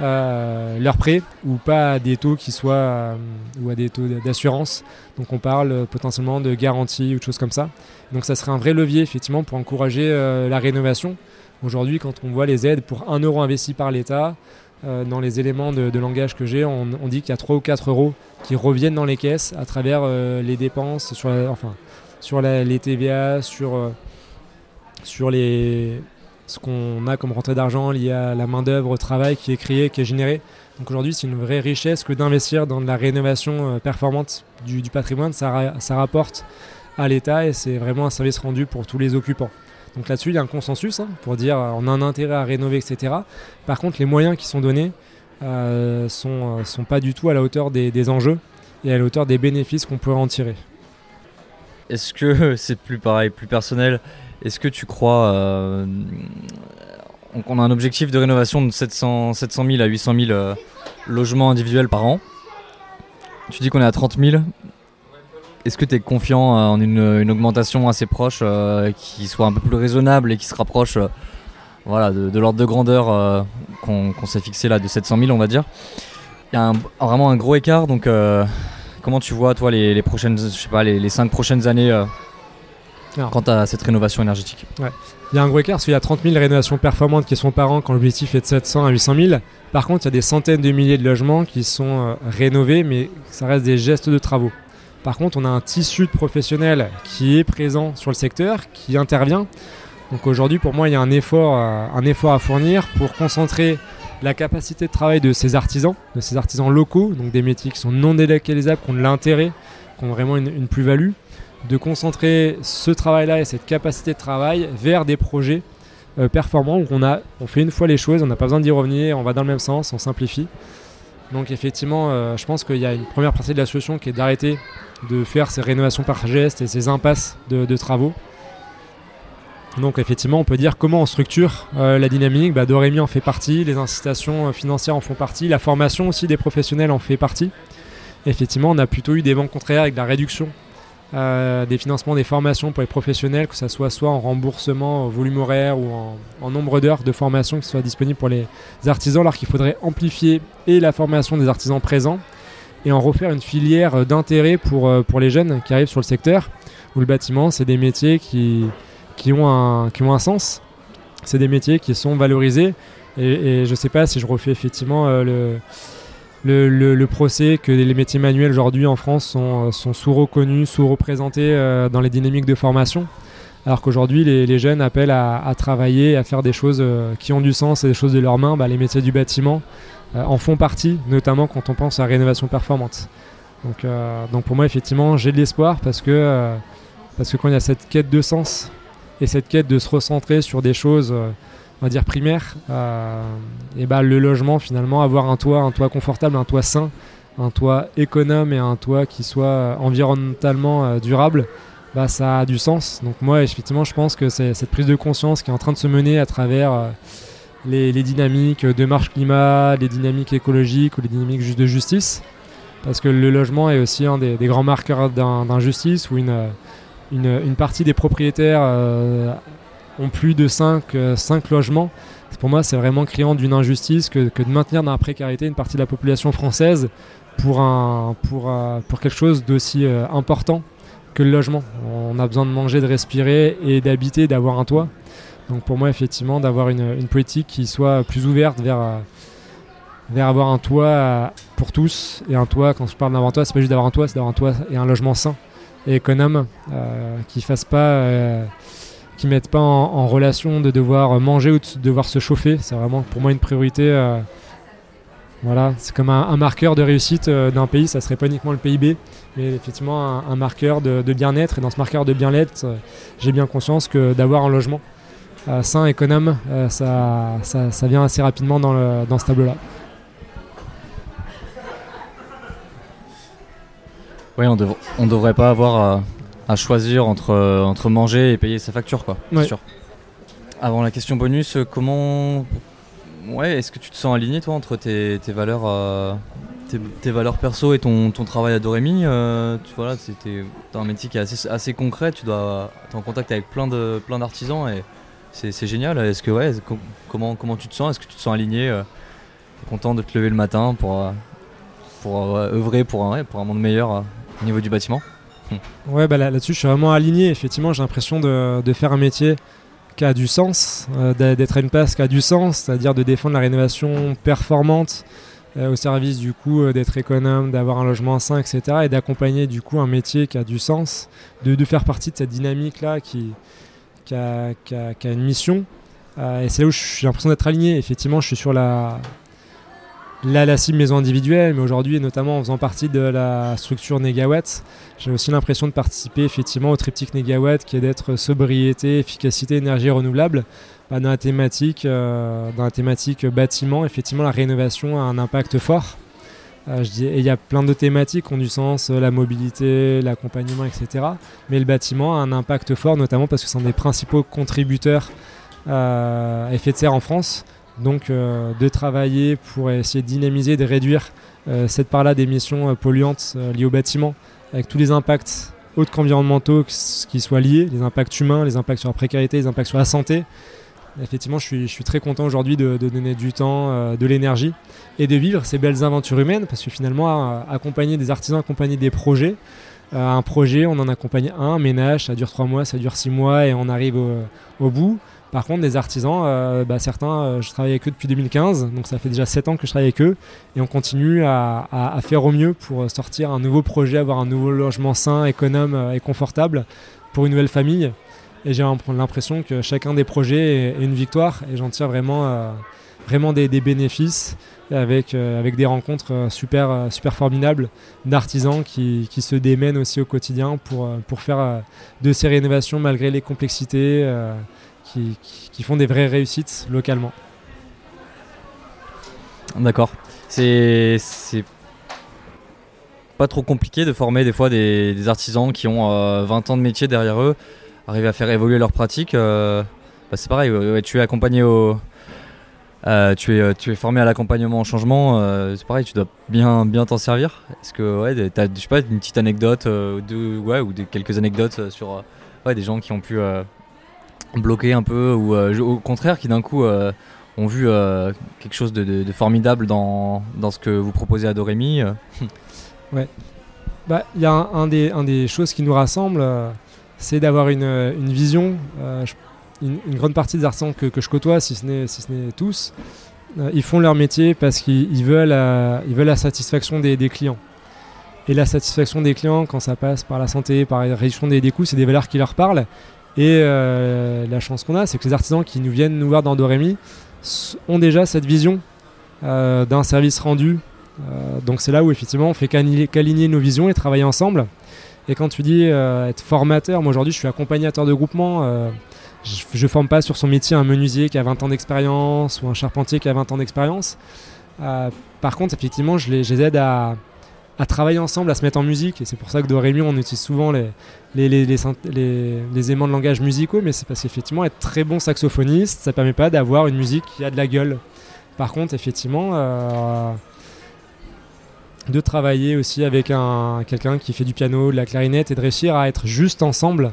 euh, leurs prêts ou pas à des taux qui soient ou à des taux d'assurance. Donc on parle potentiellement de garantie ou de choses comme ça. Donc ça serait un vrai levier effectivement pour encourager la rénovation. Aujourd'hui, quand on voit les aides pour 1 euro investi par l'État, dans les éléments de, langage que j'ai, on, dit qu'il y a 3 ou 4 euros qui reviennent dans les caisses à travers les dépenses, sur enfin, sur les TVA, sur, sur les, ce qu'on a comme rentrée d'argent liée à la main-d'œuvre, au travail qui est créé, qui est généré. Donc aujourd'hui, c'est une vraie richesse que d'investir dans de la rénovation euh, performante du, patrimoine. Ça, rapporte à l'État et c'est vraiment un service rendu pour tous les occupants. Donc là-dessus, il y a un consensus hein, pour dire euh, on a un intérêt à rénover, etc. Par contre, les moyens qui sont donnés euh, sont, sont pas du tout à la hauteur des, enjeux et à la hauteur des bénéfices qu'on pourrait en tirer. Est-ce que [LAUGHS] c'est plus pareil, plus personnel est-ce que tu crois. Euh, on a un objectif de rénovation de 700, 700 000 à 800 000 euh, logements individuels par an? Tu dis qu'on est à 30 000. Est-ce que tu es confiant euh, en une, augmentation assez proche qui soit un peu plus raisonnable et qui se rapproche voilà, de, l'ordre de grandeur qu'on s'est fixé là de 700 000, on va dire? Il y a vraiment un gros écart. Donc, comment tu vois, toi, les, prochaines, je sais pas, les, les 5 prochaines années quant à cette rénovation énergétique? Il y a un gros écart parce qu'il y a 30 000 rénovations performantes qui sont par an quand l'objectif est de 700 à 800 000. Par contre, il y a des centaines de milliers de logements qui sont euh, rénovés, mais ça reste des gestes de travaux. Par contre, on a un tissu de professionnels qui est présent sur le secteur, qui intervient. Donc aujourd'hui, pour moi, il y a un effort, euh, un effort à fournir pour concentrer la capacité de travail de ces artisans, de ces artisans locaux, donc des métiers qui sont non délocalisables, qui ont de l'intérêt, qui ont vraiment une plus-value, de concentrer ce travail-là et cette capacité de travail vers des projets euh, performants où on, a, on fait une fois les choses, on n'a pas besoin d'y revenir, on va dans le même sens, on simplifie. Donc effectivement, euh, je pense qu'il y a une première partie de la solution qui est d'arrêter de faire ces rénovations par geste et ces impasses de, travaux. Donc effectivement, on peut dire comment on structure euh, la dynamique. Bah, Dorémy en fait partie, les incitations financières en font partie, la formation aussi des professionnels en fait partie. effectivement, on a plutôt eu des vents contraires avec la réduction euh, des financements, des formations pour les professionnels, que ce soit soit en remboursement, au volume horaire ou en, nombre d'heures de formation qui soit disponible pour les artisans, alors qu'il faudrait amplifier et la formation des artisans présents et en refaire une filière d'intérêt pour, euh, pour les jeunes qui arrivent sur le secteur, où le bâtiment, c'est des métiers qui, qui, ont un, qui ont un sens, c'est des métiers qui sont valorisés, et, je ne sais pas si je refais effectivement euh, le le, procès que les métiers manuels aujourd'hui en France sont, sont sous-reconnus, sous-représentés euh, dans les dynamiques de formation. Alors qu'aujourd'hui, les, jeunes appellent à, travailler, à faire des choses euh, qui ont du sens et des choses de leurs mains. Bah, les métiers du bâtiment euh, en font partie, notamment quand on pense à rénovation performante. Donc, donc pour moi, effectivement, j'ai de l'espoir parce que, parce que quand il y a cette quête de sens et cette quête de se recentrer sur des choses on va dire primaire. et bah, le logement, finalement, avoir un toit, un toit confortable, un toit sain, un toit économe et un toit qui soit environnementalement durable, bah, ça a du sens. Donc moi, effectivement, je pense que c'est cette prise de conscience qui est en train de se mener à travers les, dynamiques de marche climat, les dynamiques écologiques ou les dynamiques juste de justice. Parce que le logement est aussi un des, grands marqueurs d'injustice où une, une, partie des propriétaires euh, ont plus de 5, 5 euh, logements. Pour moi, c'est vraiment criant d'une injustice que, de maintenir dans la précarité une partie de la population française pour, un, euh, quelque chose d'aussi important que le logement. On a besoin de manger, de respirer et d'habiter, d'avoir un toit. Donc pour moi, effectivement, d'avoir une, politique qui soit plus ouverte vers, euh, vers avoir un toit euh, pour tous. Et un toit, quand je parle d'un toit, c'est pas juste d'avoir un toit, c'est d'avoir un toit et un logement sain et économe euh, qui fasse pas, qui mettent pas en, relation de devoir manger ou de devoir se chauffer. C'est vraiment pour moi une priorité. voilà, c'est comme un, marqueur de réussite d'un pays. Ça serait pas uniquement le PIB, mais effectivement un, marqueur de, bien-être. Et dans ce marqueur de bien-être, j'ai bien conscience que d'avoir un logement euh, sain, économe, euh, ça, ça, vient assez rapidement dans, le, dans ce tableau-là. Oui, on, ne devrait pas avoir à, choisir entre, entre manger et payer sa facture, quoi. Sûr. Avant la question bonus, comment. Ouais, est-ce que tu te sens aligné, toi, entre tes, tes valeurs. Euh, tes, valeurs perso et ton, ton travail à Dorémy, tu vois c'était un métier qui est assez, assez concret, tu dois être en contact avec plein de plein d'artisans et c'est génial. Est-ce que ouais, comment, comment tu te sens? Est-ce que tu te sens aligné euh, Content de te lever le matin pour, euh, pour euh, œuvrer pour un, pour un monde meilleur au niveau du bâtiment? Ouais, bah là-dessus, je suis vraiment aligné. Effectivement, j'ai l'impression de, faire un métier qui a du sens, d'être à une place qui a du sens, c'est-à-dire de défendre la rénovation performante au service du coup d'être économe, d'avoir un logement sain, etc. et d'accompagner du coup un métier qui a du sens, de, faire partie de cette dynamique-là qui, qui a, une mission. Euh, et c'est là où j'ai l'impression d'être aligné. Effectivement, je suis sur la, la cible maison individuelle, mais aujourd'hui, notamment en faisant partie de la structure Negawatt, j'ai aussi l'impression de participer effectivement au triptyque Negawatt qui est d'être sobriété, efficacité, énergie renouvelable. Dans, la thématique, euh, dans la thématique bâtiment, effectivement, la rénovation a un impact fort. Euh, il y a plein de thématiques qui ont du sens, la mobilité, l'accompagnement, etc. Mais le bâtiment a un impact fort, notamment parce que c'est un des principaux contributeurs euh, à effet de serre en France. Donc de travailler pour essayer de dynamiser, de réduire cette part-là d'émissions polluantes liées au bâtiment, avec tous les impacts autres qu'environnementaux qui soient liés, les impacts humains, les impacts sur la précarité, les impacts sur la santé, Effectivement, je suis, très content aujourd'hui de, donner du temps, euh, de l'énergie et de vivre ces belles aventures humaines parce que finalement, accompagner des artisans, accompagner des projets, euh, un projet, on en accompagne un, ménage, ça dure trois mois, ça dure six mois et on arrive au, bout. Par contre, des artisans, euh, bah, certains, je travaille avec eux depuis 2015, donc ça fait déjà sept ans que je travaille avec eux et on continue à, faire au mieux pour sortir un nouveau projet, avoir un nouveau logement sain, économe et confortable pour une nouvelle famille. Et j'ai l'impression que chacun des projets est une victoire et j'en tire vraiment, euh, vraiment des, bénéfices avec, euh, des rencontres euh, super, super formidables d'artisans qui, se démènent aussi au quotidien pour faire de ces rénovations malgré les complexités qui, font des vraies réussites localement. D'accord. C'est pas trop compliqué de former des fois des, artisans qui ont 20 ans de métier derrière eux arriver à faire évoluer leur pratique, euh, bah, c'est pareil. tu es accompagné au, euh, tu, es, euh, tu es formé à l'accompagnement au changement, c'est pareil, tu dois bien bien t'en servir. Est-ce que ouais, as, je sais pas, une petite anecdote ouais, ou quelques anecdotes sur ouais, des gens qui ont pu bloquer un peu ou au contraire qui d'un coup ont vu quelque chose de, formidable dans, dans, ce que vous proposez à Dorémy [LAUGHS] Ouais. Bah, il y a un, des, un, des, choses qui nous rassemble c'est d'avoir une, une, vision. Euh, une, grande partie des artisans que, que je côtoie, si ce n'est si tous, euh, ils font leur métier parce qu'ils veulent, euh, veulent la satisfaction des, des, clients. Et la satisfaction des clients, quand ça passe par la santé, par la réduction des, des coûts, c'est des valeurs qui leur parlent. Et la chance qu'on a, c'est que les artisans qui nous viennent nous voir dans Dorémy ont déjà cette vision d'un service rendu. donc c'est là où effectivement on fait qu'aligner nos visions et travailler ensemble. Et quand tu dis euh, être formateur, moi aujourd'hui je suis accompagnateur de groupement. Euh, je ne forme pas sur son métier un menuisier qui a 20 ans d'expérience ou un charpentier qui a 20 ans d'expérience. par contre, effectivement, je les aide à, à travailler ensemble, à se mettre en musique. Et c'est pour ça que de Rémi, on utilise souvent les, les, les, les, aimants de langage musicaux, mais c'est parce qu'effectivement, être très bon saxophoniste, ça permet pas d'avoir une musique qui a de la gueule. Par contre, effectivement, euh, de travailler aussi avec un, quelqu'un qui fait du piano, de la clarinette, et de réussir à être juste ensemble,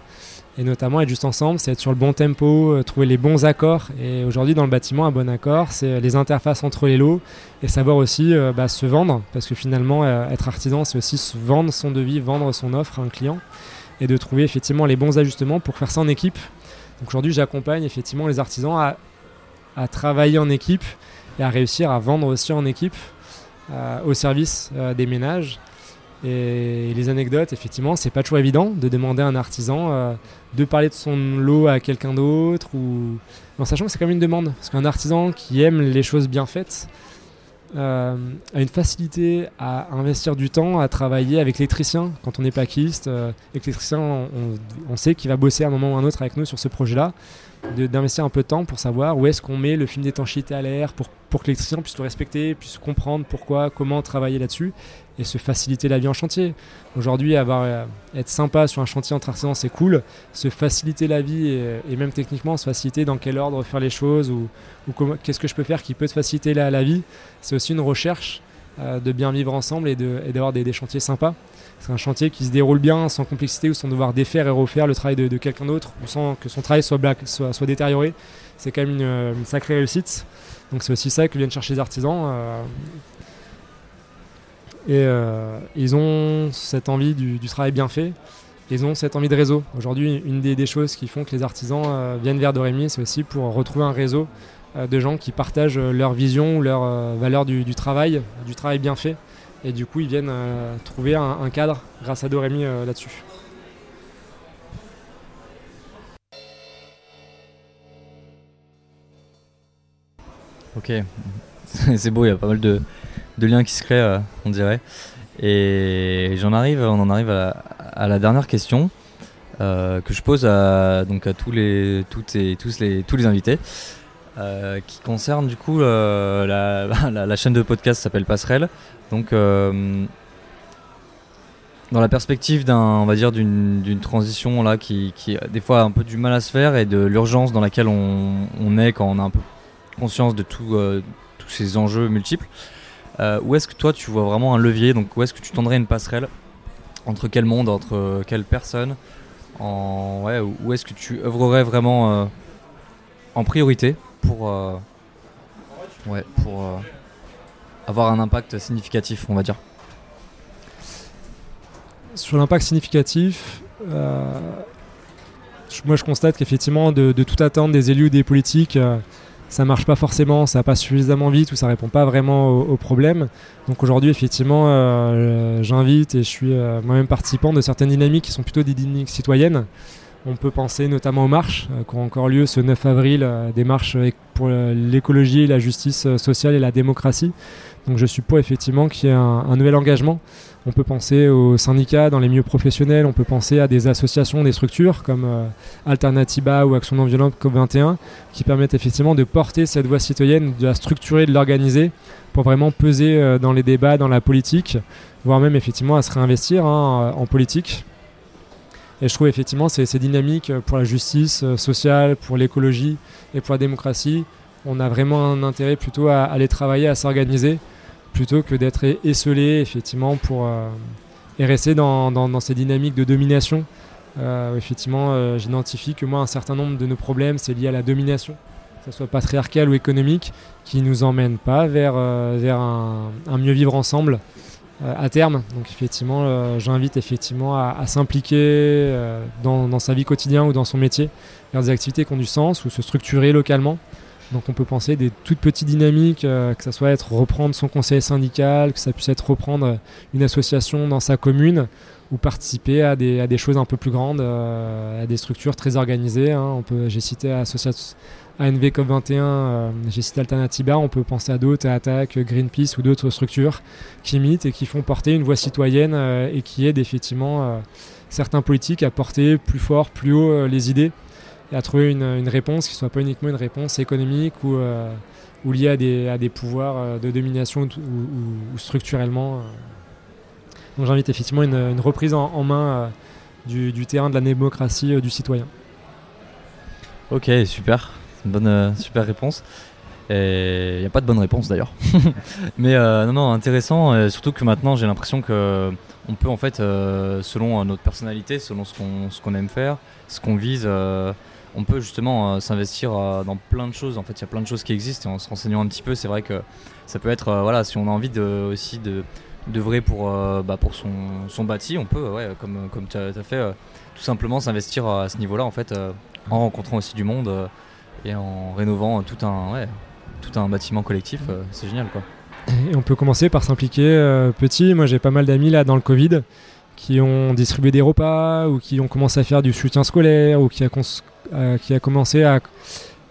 et notamment être juste ensemble, c'est être sur le bon tempo, euh, trouver les bons accords. Et aujourd'hui, dans le bâtiment, un bon accord, c'est les interfaces entre les lots et savoir aussi euh, bah, se vendre, parce que finalement, euh, être artisan, c'est aussi se vendre son devis, vendre son offre à un client, et de trouver effectivement les bons ajustements pour faire ça en équipe. Donc aujourd'hui, j'accompagne effectivement les artisans à, travailler en équipe et à réussir à vendre aussi en équipe au service des ménages et les anecdotes, effectivement, c'est pas toujours évident de demander à un artisan euh, de parler de son lot à quelqu'un d'autre ou en sachant que c'est quand même une demande parce qu'un artisan qui aime les choses bien faites euh, a une facilité à investir du temps à travailler avec l'électricien quand on est plaquiste. Euh, l'électricien, on, sait qu'il va bosser à un moment ou un autre avec nous sur ce projet-là d'investir un peu de temps pour savoir où est-ce qu'on met le film d'étanchéité à l'air pour, pour que l'électricien puisse le respecter, puisse comprendre pourquoi, comment travailler là-dessus et se faciliter la vie en chantier. Aujourd'hui, avoir euh, être sympa sur un chantier entre artisans, c'est cool. Se faciliter la vie et, même techniquement se faciliter dans quel ordre faire les choses ou, qu'est-ce que je peux faire qui peut te faciliter la, vie, c'est aussi une recherche euh, de bien vivre ensemble et d'avoir des, chantiers sympas. C'est un chantier qui se déroule bien, sans complexité ou sans devoir défaire et refaire le travail de, quelqu'un d'autre, ou sans que son travail soit, black, détérioré. C'est quand même une, sacrée réussite. Donc c'est aussi ça que viennent chercher les artisans. Euh. Et euh, ils ont cette envie du, travail bien fait. Ils ont cette envie de réseau. Aujourd'hui, une des, choses qui font que les artisans euh, viennent vers Dorémy, c'est aussi pour retrouver un réseau de gens qui partagent leur vision ou leur valeur du, travail, du travail bien fait. Et du coup, ils viennent euh, trouver un, cadre grâce à Dorémy euh, là-dessus. Ok, [LAUGHS] c'est beau, il y a pas mal de, liens qui se créent, euh, on dirait. Et j'en arrive, on en arrive à, la dernière question que je pose à, donc tous les, toutes et, tous les, tous les invités. qui concerne du coup [LAUGHS] la, la, chaîne de podcast s'appelle Passerelle. Donc, euh, dans la perspective d'un, on va dire, d'une transition là qui, qui, a des fois un peu du mal à se faire et de l'urgence dans laquelle on, est quand on a un peu conscience de tout, euh, tous ces enjeux multiples. Euh, où est-ce que toi tu vois vraiment un levier Donc où est-ce que tu tendrais une passerelle entre quel monde, entre quelles personnes Où est-ce que tu œuvrerais vraiment en priorité pour, avoir un impact significatif, on va dire? Sur l'impact significatif, euh, moi je constate qu'effectivement, de, tout attendre des élus ou des politiques, ça euh, marche pas forcément, ça passe suffisamment vite ou ça répond pas vraiment aux, problèmes. Donc aujourd'hui, effectivement, euh, j'invite et je suis moi-même participant de certaines dynamiques qui sont plutôt des dynamiques citoyennes. On peut penser notamment aux marches qui ont encore lieu ce 9 avril, des marches pour l'écologie, la justice sociale et la démocratie. Donc je suis pour effectivement qu'il y ait un, nouvel engagement. On peut penser aux syndicats dans les milieux professionnels, on peut penser à des associations, des structures comme euh, Alternativa ou Action non violente COP21 qui permettent effectivement de porter cette voix citoyenne, de la structurer, de l'organiser pour vraiment peser euh, dans les débats, dans la politique, voire même effectivement à se réinvestir hein, en politique. Et je trouve effectivement ces, ces dynamiques pour la justice euh, sociale, pour l'écologie et pour la démocratie, on a vraiment un intérêt plutôt à aller travailler, à s'organiser plutôt que d'être esselé effectivement pour euh, et rester dans, ces dynamiques de domination. Euh, effectivement, euh, j'identifie que moi un certain nombre de nos problèmes c'est lié à la domination, que ce soit patriarcale ou économique, qui nous emmène pas vers, vers un, mieux vivre ensemble à terme. Donc effectivement, j'invite effectivement à, s'impliquer dans, dans, sa vie quotidienne ou dans son métier vers des activités qui ont du sens ou se structurer localement donc on peut penser des toutes petites dynamiques, euh, que ça soit être reprendre son conseil syndical, que ça puisse être reprendre une association dans sa commune ou participer à des, choses un peu plus grandes, euh, à des structures très organisées. Hein. j'ai cité association ANV COP21, euh, j'ai cité Alternativa, on peut penser à d'autres, à Attaque, Greenpeace ou d'autres structures qui imitent et qui font porter une voix citoyenne et qui aident effectivement certains politiques à porter plus fort, plus haut les idées et à trouver une, réponse qui soit pas uniquement une réponse économique ou, liée à des, pouvoirs de domination ou, structurellement. Donc j'invite effectivement une, reprise en, main du, terrain de la démocratie du citoyen. Ok, super. Une bonne, super réponse. Il n'y a pas de bonne réponse d'ailleurs. [LAUGHS] Mais euh, non, non, intéressant. Euh, surtout que maintenant, j'ai l'impression que on peut en fait, euh, selon notre personnalité, selon ce qu'on ce qu'on aime faire, ce qu'on vise, on peut justement s'investir dans plein de choses. En fait, il y a plein de choses qui existent. Et en se renseignant un petit peu, c'est vrai que ça peut être, voilà, si on a envie aussi de vrai pour, bah, pour son, son bâti, on peut, ouais, comme, comme tu as, fait, tout simplement s'investir à ce niveau-là, en fait, en rencontrant aussi du monde et en rénovant tout un, tout un bâtiment collectif, euh, c'est génial quoi. Et on peut commencer par s'impliquer euh, petit. Moi j'ai pas mal d'amis là dans le Covid qui ont distribué des repas ou qui ont commencé à faire du soutien scolaire ou qui a, euh, qui a commencé à,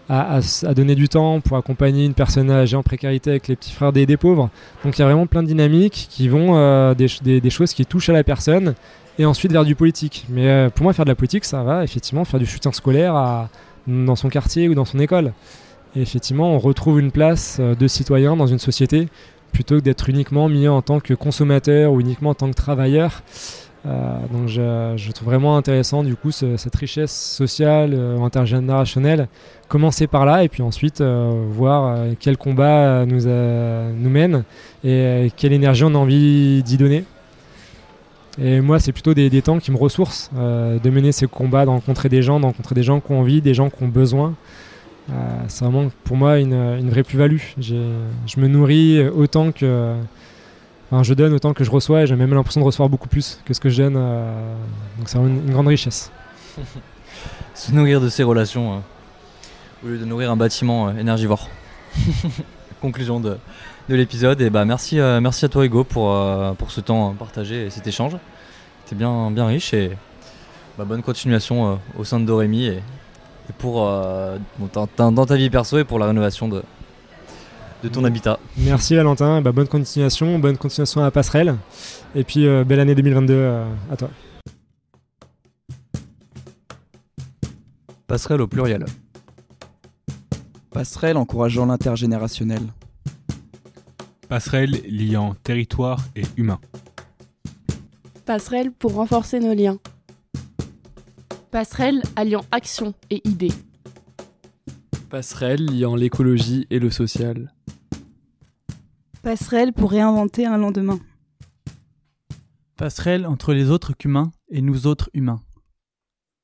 à, donner du temps pour accompagner une personne âgée en précarité avec les petits frères des, des pauvres. Donc il y a vraiment plein de dynamiques qui vont des, des, choses qui touchent à la personne et ensuite vers du politique. Mais pour moi faire de la politique ça va effectivement faire du soutien scolaire à, dans son quartier ou dans son école. Effectivement, on retrouve une place euh, de citoyen dans une société plutôt que d'être uniquement mis en tant que consommateur ou uniquement en tant que travailleur. Euh, donc je, trouve vraiment intéressant du coup cette richesse sociale, euh, intergénérationnelle, commencer par là et puis ensuite voir quel combat nous, nous mène et quelle énergie on a envie d'y donner. Et moi, c'est plutôt des, temps qui me ressourcent, de mener ces combats, de rencontrer des gens, de rencontrer des gens qui ont envie, des gens qui ont besoin. Euh, c'est vraiment pour moi une, vraie plus-value. Je me nourris autant que. Enfin, je donne autant que je reçois et j'ai même l'impression de recevoir beaucoup plus que ce que je donne. Euh, donc c'est vraiment une, grande richesse. [LAUGHS] Se nourrir de ces relations au lieu de nourrir un bâtiment euh, énergivore. [LAUGHS] Conclusion de, de l'épisode. Et bah merci, merci à toi Hugo pour, pour ce temps partagé et cet échange. C'était bien, bien riche et bah, bonne continuation au sein de Dorémy et, pour euh, dans, ta vie perso et pour la rénovation de, de ton habitat. Merci Valentin, bah, bonne continuation, bonne continuation à Passerelle et puis euh, belle année 2022 euh, à toi. Passerelle au pluriel. Passerelle encourageant l'intergénérationnel. Passerelle liant territoire et humain. Passerelle pour renforcer nos liens. Passerelle alliant action et idées. Passerelle liant l'écologie et le social. Passerelle pour réinventer un lendemain. Passerelle entre les autres qu'humains et nous autres humains.